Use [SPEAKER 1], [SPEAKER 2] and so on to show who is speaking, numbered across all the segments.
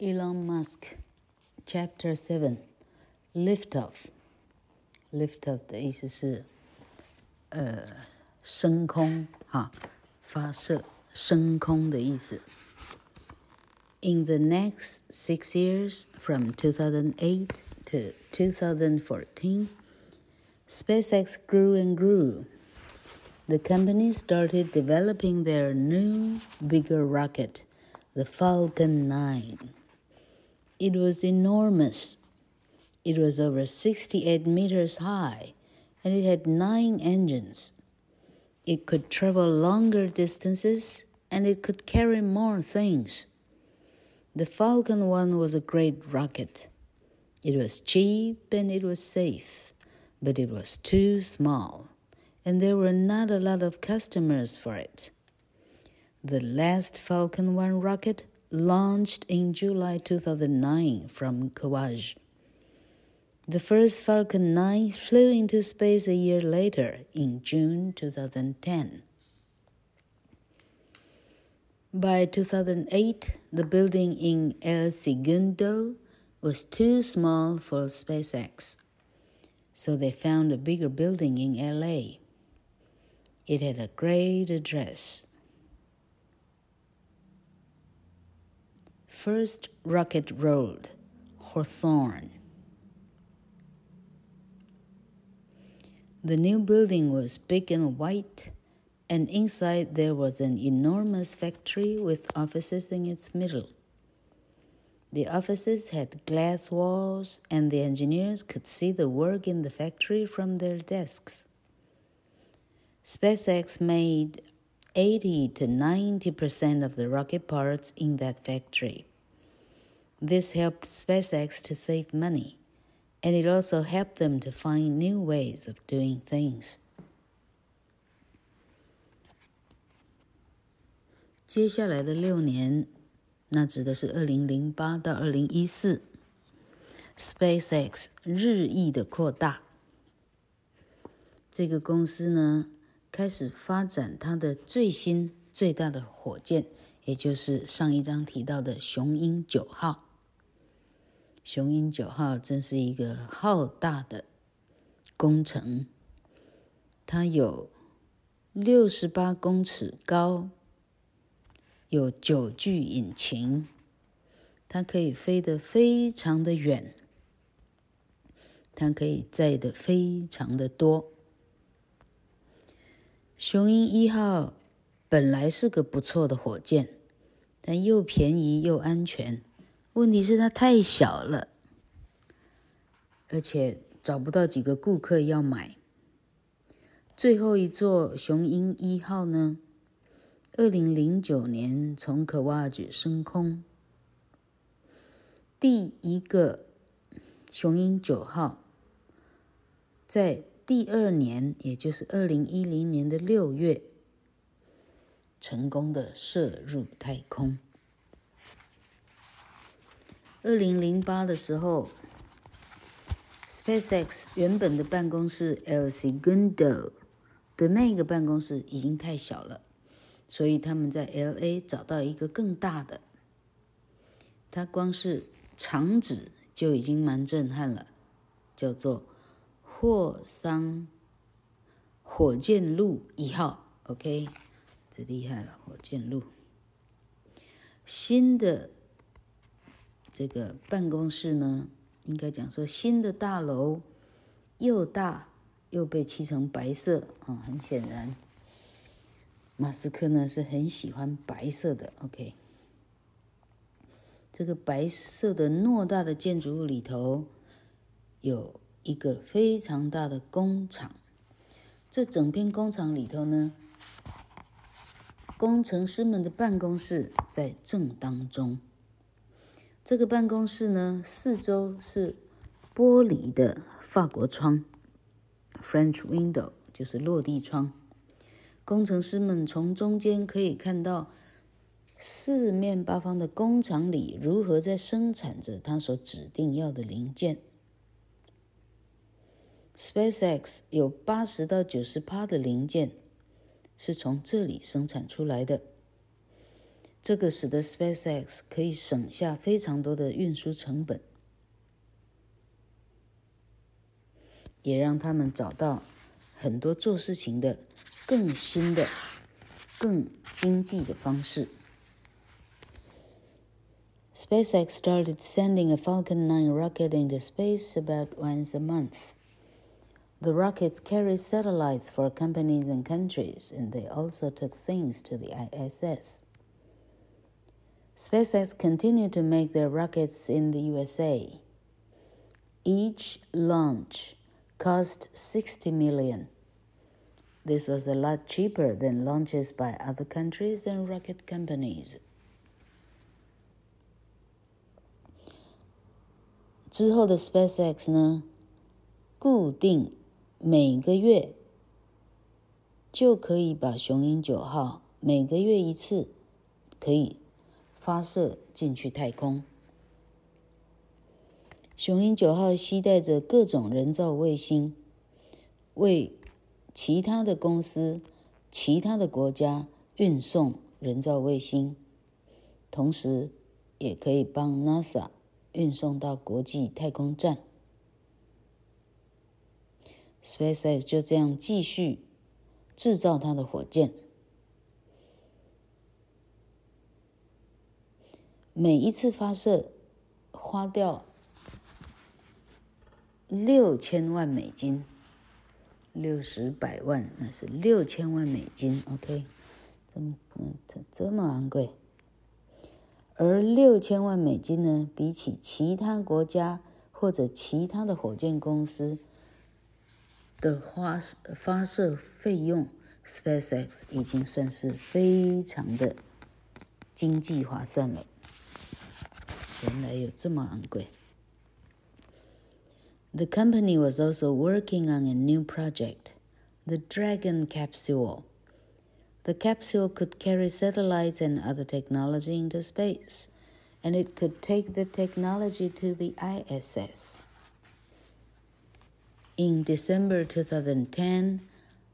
[SPEAKER 1] Elon Musk Chapter Seven Liftoff Liftoff 的意思是呃升空哈发射升空的意思。In the next six years, from 2008 to 2014, SpaceX grew and grew. The company started developing their new, bigger rocket, the Falcon 9. It was enormous. It was over 68 meters high, and it had nine engines. It could travel longer distances, and it could carry more things. The Falcon 1 was a great rocket. It was cheap and it was safe, but it was too small, and there were not a lot of customers for it. The last Falcon 1 rocket launched in July 2009 from Kawaj. The first Falcon 9 flew into space a year later in June 2010. By 2008, the building in El Segundo was too small for SpaceX, so they found a bigger building in LA. It had a great address First rocket road, Hawthorne. The new building was big and white, and inside there was an enormous factory with offices in its middle. The offices had glass walls, and the engineers could see the work in the factory from their desks. SpaceX made 80 to 90 percent of the rocket parts in that factory. This helped SpaceX to save money, and it also helped them to find new ways of doing things. 接下来的六年，那指的是二零零八到二零一四，SpaceX 日益的扩大。这个公司呢，开始发展它的最新最大的火箭，也就是上一章提到的雄鹰九号。雄鹰九号真是一个浩大的工程，它有六十八公尺高，有九具引擎，它可以飞得非常的远，它可以载的非常的多。雄鹰一号本来是个不错的火箭，但又便宜又安全。问题是它太小了，而且找不到几个顾客要买。最后一座雄鹰一号呢，二零零九年从可瓦举升空。第一个雄鹰九号在第二年，也就是二零一零年的六月，成功的射入太空。二零零八的时候，SpaceX 原本的办公室 El Segundo 的那个办公室已经太小了，所以他们在 LA 找到一个更大的。它光是场址就已经蛮震撼了，叫做霍桑火箭路一号。OK，这厉害了，火箭路新的。这个办公室呢，应该讲说新的大楼又大又被漆成白色啊，很显然，马斯克呢是很喜欢白色的。OK，这个白色的偌大的建筑物里头有一个非常大的工厂，这整片工厂里头呢，工程师们的办公室在正当中。这个办公室呢，四周是玻璃的法国窗 （French window），就是落地窗。工程师们从中间可以看到四面八方的工厂里如何在生产着他所指定要的零件。SpaceX 有八十到九十趴的零件是从这里生产出来的。这个使得 SpaceX 可以省下非常多的运输成本，也让他们找到很多做事情的更新的、更经济的方式。SpaceX started sending a Falcon 9 rocket into space about once a month. The rockets carry satellites for companies and countries, and they also took things to the ISS. SpaceX continued to make their rockets in the USA. Each launch cost 60 million. This was a lot cheaper than launches by other countries and rocket companies. 之后的 SpaceX 呢，固定每个月就可以把雄鹰九号每个月一次可以 发射进去太空。雄鹰九号携带着各种人造卫星，为其他的公司、其他的国家运送人造卫星，同时也可以帮 NASA。运送到国际太空站，SpaceX 就这样继续制造它的火箭。每一次发射花掉六千万美金，六十百万那是六千万美金。OK，这么嗯这这么昂贵。而六千万美金呢，比起其他国家或者其他的火箭公司的花发射费用，SpaceX 已经算是非常的经济划算了。The company was also working on a new project, the Dragon capsule. The capsule could carry satellites and other technology into space, and it could take the technology to the ISS. In December 2010,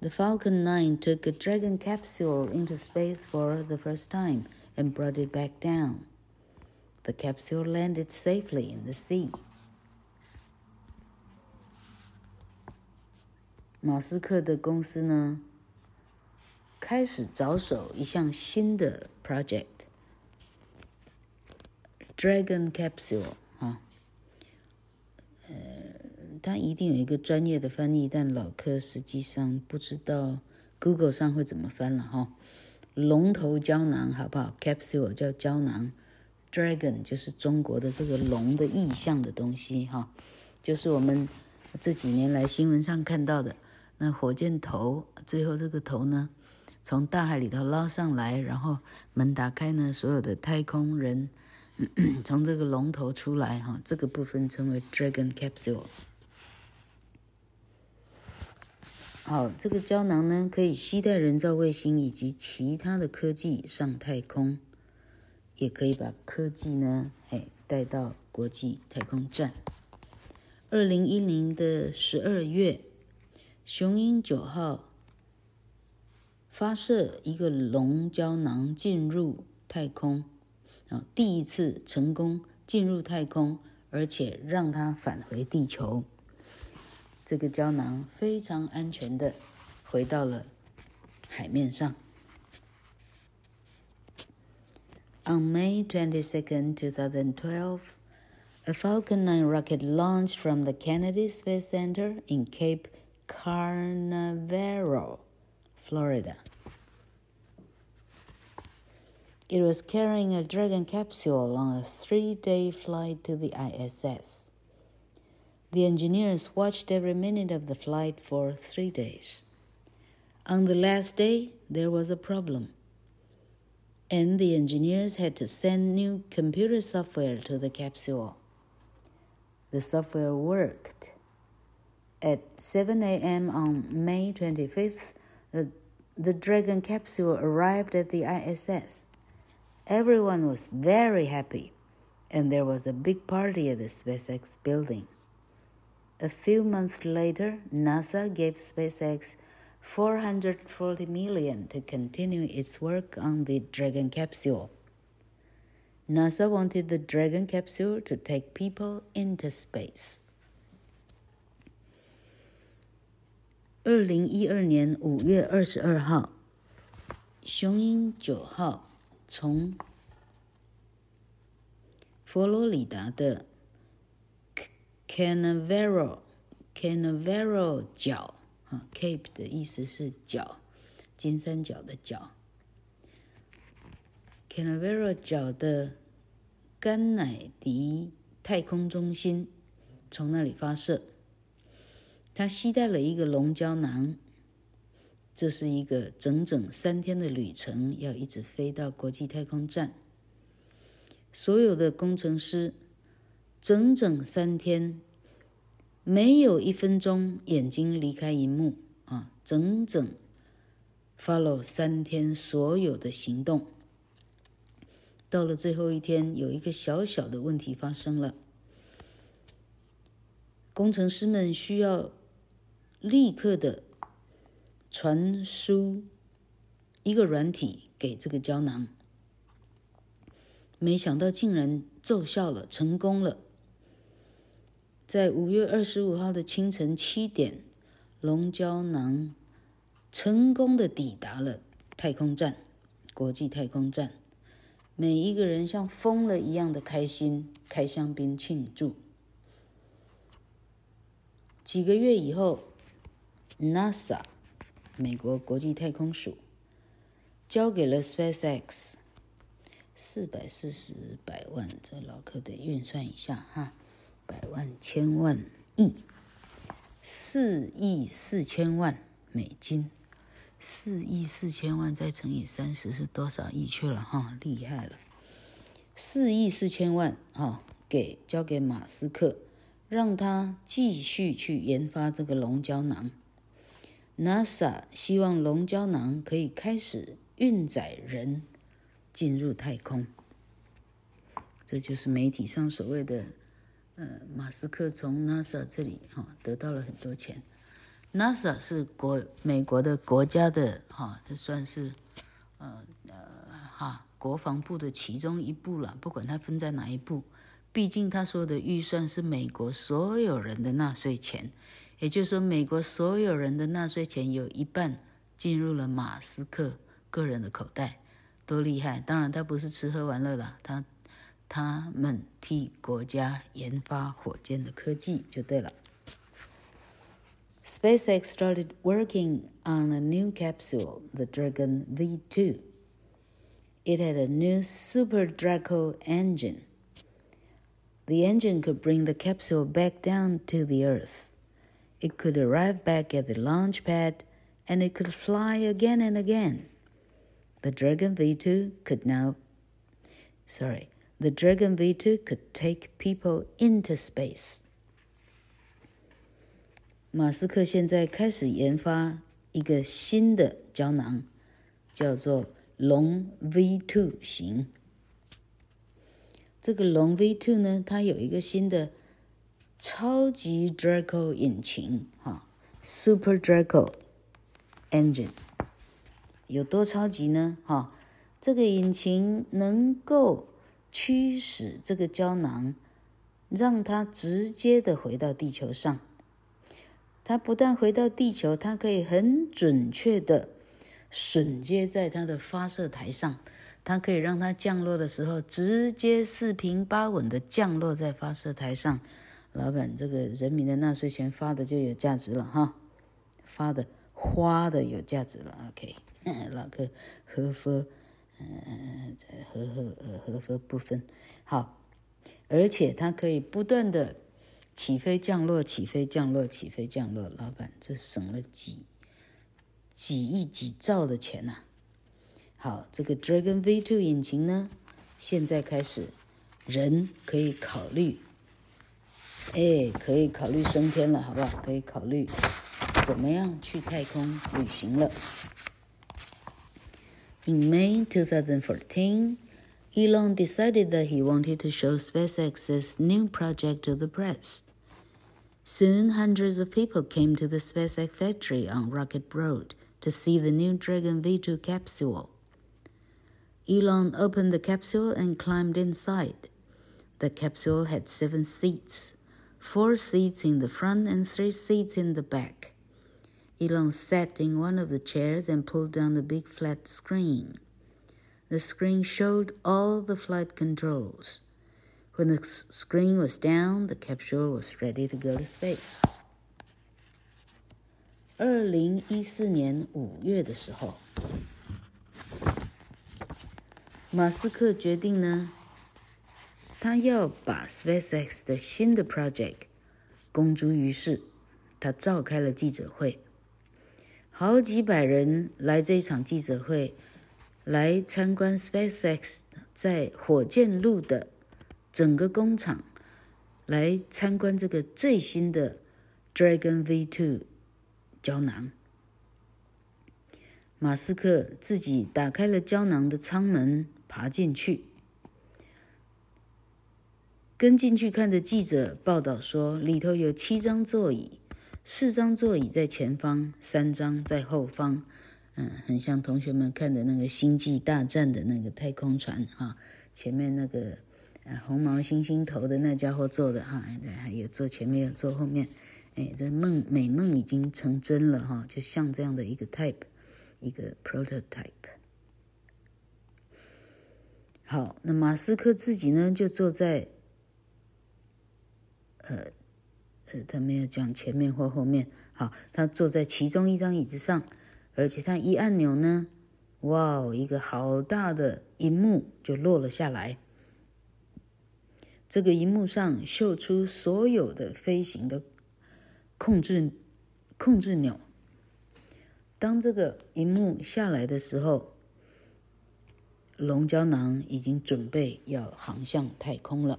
[SPEAKER 1] the Falcon 9 took a Dragon capsule into space for the first time and brought it back down. The capsule landed safely in the sea. 马斯克的公司呢，开始着手一项新的 project，Dragon Capsule 啊，呃，它一定有一个专业的翻译，但老柯实际上不知道 Google 上会怎么翻了哈。龙头胶囊好不好？Capsule 叫胶囊，Dragon 就是中国的这个龙的意象的东西哈，就是我们这几年来新闻上看到的那火箭头，最后这个头呢？从大海里头捞上来，然后门打开呢，所有的太空人咳咳 从这个龙头出来，哈，这个部分称为 Dragon Capsule。好，这个胶囊呢，可以携带人造卫星以及其他的科技上太空，也可以把科技呢，哎，带到国际太空站。二零一零的十二月，雄鹰九号。发射一个龙胶囊进入太空，啊，第一次成功进入太空，而且让它返回地球。这个胶囊非常安全的回到了海面上。On May 22nd, 2012, a Falcon 9 rocket launched from the Kennedy Space Center in Cape Canaveral. Florida. It was carrying a Dragon capsule on a three day flight to the ISS. The engineers watched every minute of the flight for three days. On the last day, there was a problem, and the engineers had to send new computer software to the capsule. The software worked. At 7 a.m. on May 25th, the, the Dragon capsule arrived at the ISS. Everyone was very happy, and there was a big party at the SpaceX building. A few months later, NASA gave SpaceX 440 million to continue its work on the Dragon capsule. NASA wanted the Dragon capsule to take people into space. 二零一二年五月二十二号，雄鹰九号从佛罗里达的 Canaveral Canaveral 角 啊，Cape 的意思是角，金三角的角。Canaveral 角的甘乃迪太空中心从那里发射。他携带了一个龙胶囊，这是一个整整三天的旅程，要一直飞到国际太空站。所有的工程师整整三天，没有一分钟眼睛离开荧幕啊！整整 follow 三天所有的行动。到了最后一天，有一个小小的问题发生了，工程师们需要。立刻的传输一个软体给这个胶囊，没想到竟然奏效了，成功了。在五月二十五号的清晨七点，龙胶囊成功的抵达了太空站，国际太空站。每一个人像疯了一样的开心，开香槟庆祝。几个月以后。NASA，美国国际太空署，交给了 SpaceX 四百四十百万，这老客得运算一下哈，百万、千万、亿，四亿四千万美金，四亿四千万再乘以三十是多少亿去了哈？厉害了，四亿四千万哈，给交给马斯克，让他继续去研发这个龙胶囊。NASA 希望龙胶囊可以开始运载人进入太空，这就是媒体上所谓的“呃，马斯克从 NASA 这里哈得到了很多钱”。NASA 是国美国的国家的哈，这算是呃呃哈国防部的其中一部了，不管它分在哪一部，毕竟他所有的预算是美国所有人的纳税钱。也就是说，美国所有人的纳税钱有一半进入了马斯克个人的口袋，多厉害！当然，他不是吃喝玩乐了，他他们替国家研发火箭的科技就对了。SpaceX started working on a new capsule, the Dragon V2. It had a new Super Draco engine. The engine could bring the capsule back down to the Earth. It could arrive back at the launch pad, and it could fly again and again. The Dragon V2 could now, sorry, the Dragon V2 could take people into space. 马斯克现在开始研发一个新的胶囊，叫做龙 V2 型。这个龙 V2 呢，它有一个新的。超级 Draco 引擎，哈，Super Draco engine 有多超级呢？哈，这个引擎能够驱使这个胶囊，让它直接的回到地球上。它不但回到地球，它可以很准确的榫接在它的发射台上。它可以让它降落的时候，直接四平八稳的降落在发射台上。老板，这个人民的纳税钱发的就有价值了哈，发的花的有价值了。OK，老哥，呵呵，嗯，在合合呃合法部分好，而且它可以不断的起飞降落，起飞降落，起飞降落。老板，这省了几几亿几兆的钱呐、好，这个 Dragon V2 引擎呢，现在开始人可以考虑。哎，可以考虑升天了，好不好？可以考虑怎么样去太空旅行了。In May 2014, Elon decided that he wanted to show SpaceX's new project to the press. Soon, hundreds of people came to the SpaceX factory on Rocket Road to see the new Dragon V2 capsule. Elon opened the capsule and climbed inside. The capsule had seven seats, four seats in the front and three seats in the back. Elon sat in one of the chairs and pulled down the big flat screen. The screen showed all the flight controls. When the screen was down, the capsule was ready to go to space. 二零一四年五月的时候，马斯克决定呢，他要把 SpaceX 的新的 project 公诸于世。他召开了记者会，好几百人来这一场记者会，来参观 SpaceX 在火箭路的整个工厂，来参观这个最新的 Dragon V2。胶囊，马斯克自己打开了胶囊的舱门，爬进去。跟进去看的记者报道说，里头有七张座椅，四张座椅在前方，三张在后方。嗯，很像同学们看的那个《星际大战》的那个太空船哈，前面那个呃红毛猩猩头的那家伙坐的哈，还有坐前面，有坐后面。哎，这梦美梦已经成真了哈，就像这样的一个 type，一个 prototype。好，那马斯克自己呢，就坐在，呃，呃，他没有讲前面或后面。好，他坐在其中一张椅子上，而且他一按钮呢，哇哦，一个好大的荧幕就落了下来。这个荧幕上秀出所有的飞行的。控制控制钮。当这个荧幕下来的时候，龙胶囊已经准备要航向太空了。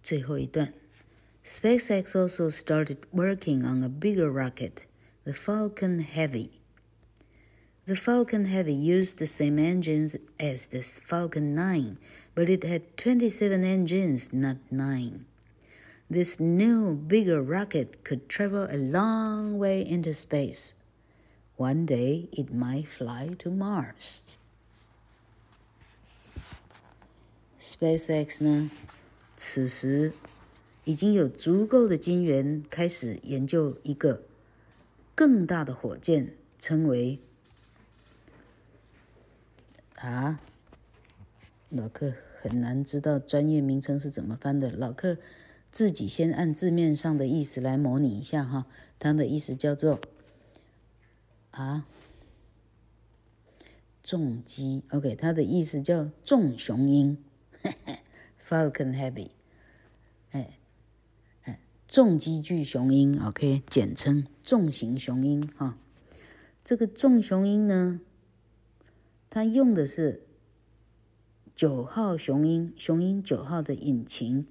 [SPEAKER 1] 最后一段 ，SpaceX also started working on a bigger rocket, the Falcon Heavy. The Falcon Heavy used the same engines as the Falcon 9, but it had 27 engines, not 9. This new, bigger rocket could travel a long way into space. One day, it might fly to Mars. SpaceX 呢，此时 已经有足够的金源，开始研究一个更大的火箭，称为啊，老克很难知道专业名称是怎么翻的，老克。自己先按字面上的意思来模拟一下哈，它的意思叫做啊，重击，OK，它的意思叫重雄鹰，Falcon Heavy，重机具雄鹰，OK，简称重型雄鹰哈。这个重雄鹰呢，它用的是九号雄鹰，雄鹰九号的引擎。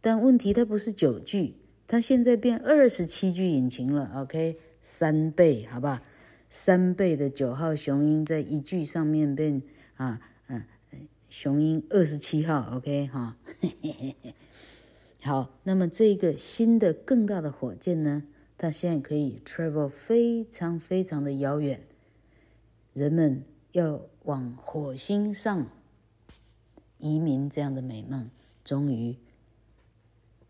[SPEAKER 1] 但问题它不是九具，它现在变二十七具引擎了，OK，三倍，好吧，三倍的九号雄鹰在一具上面变啊，嗯、雄鹰二十七号，OK 哈，嘿嘿嘿嘿，好，那么这个新的更大的火箭呢，它现在可以 travel 非常非常的遥远，人们要往火星上移民这样的美梦，终于。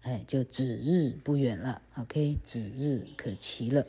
[SPEAKER 1] 哎，就指日不远了，OK，指日可期了。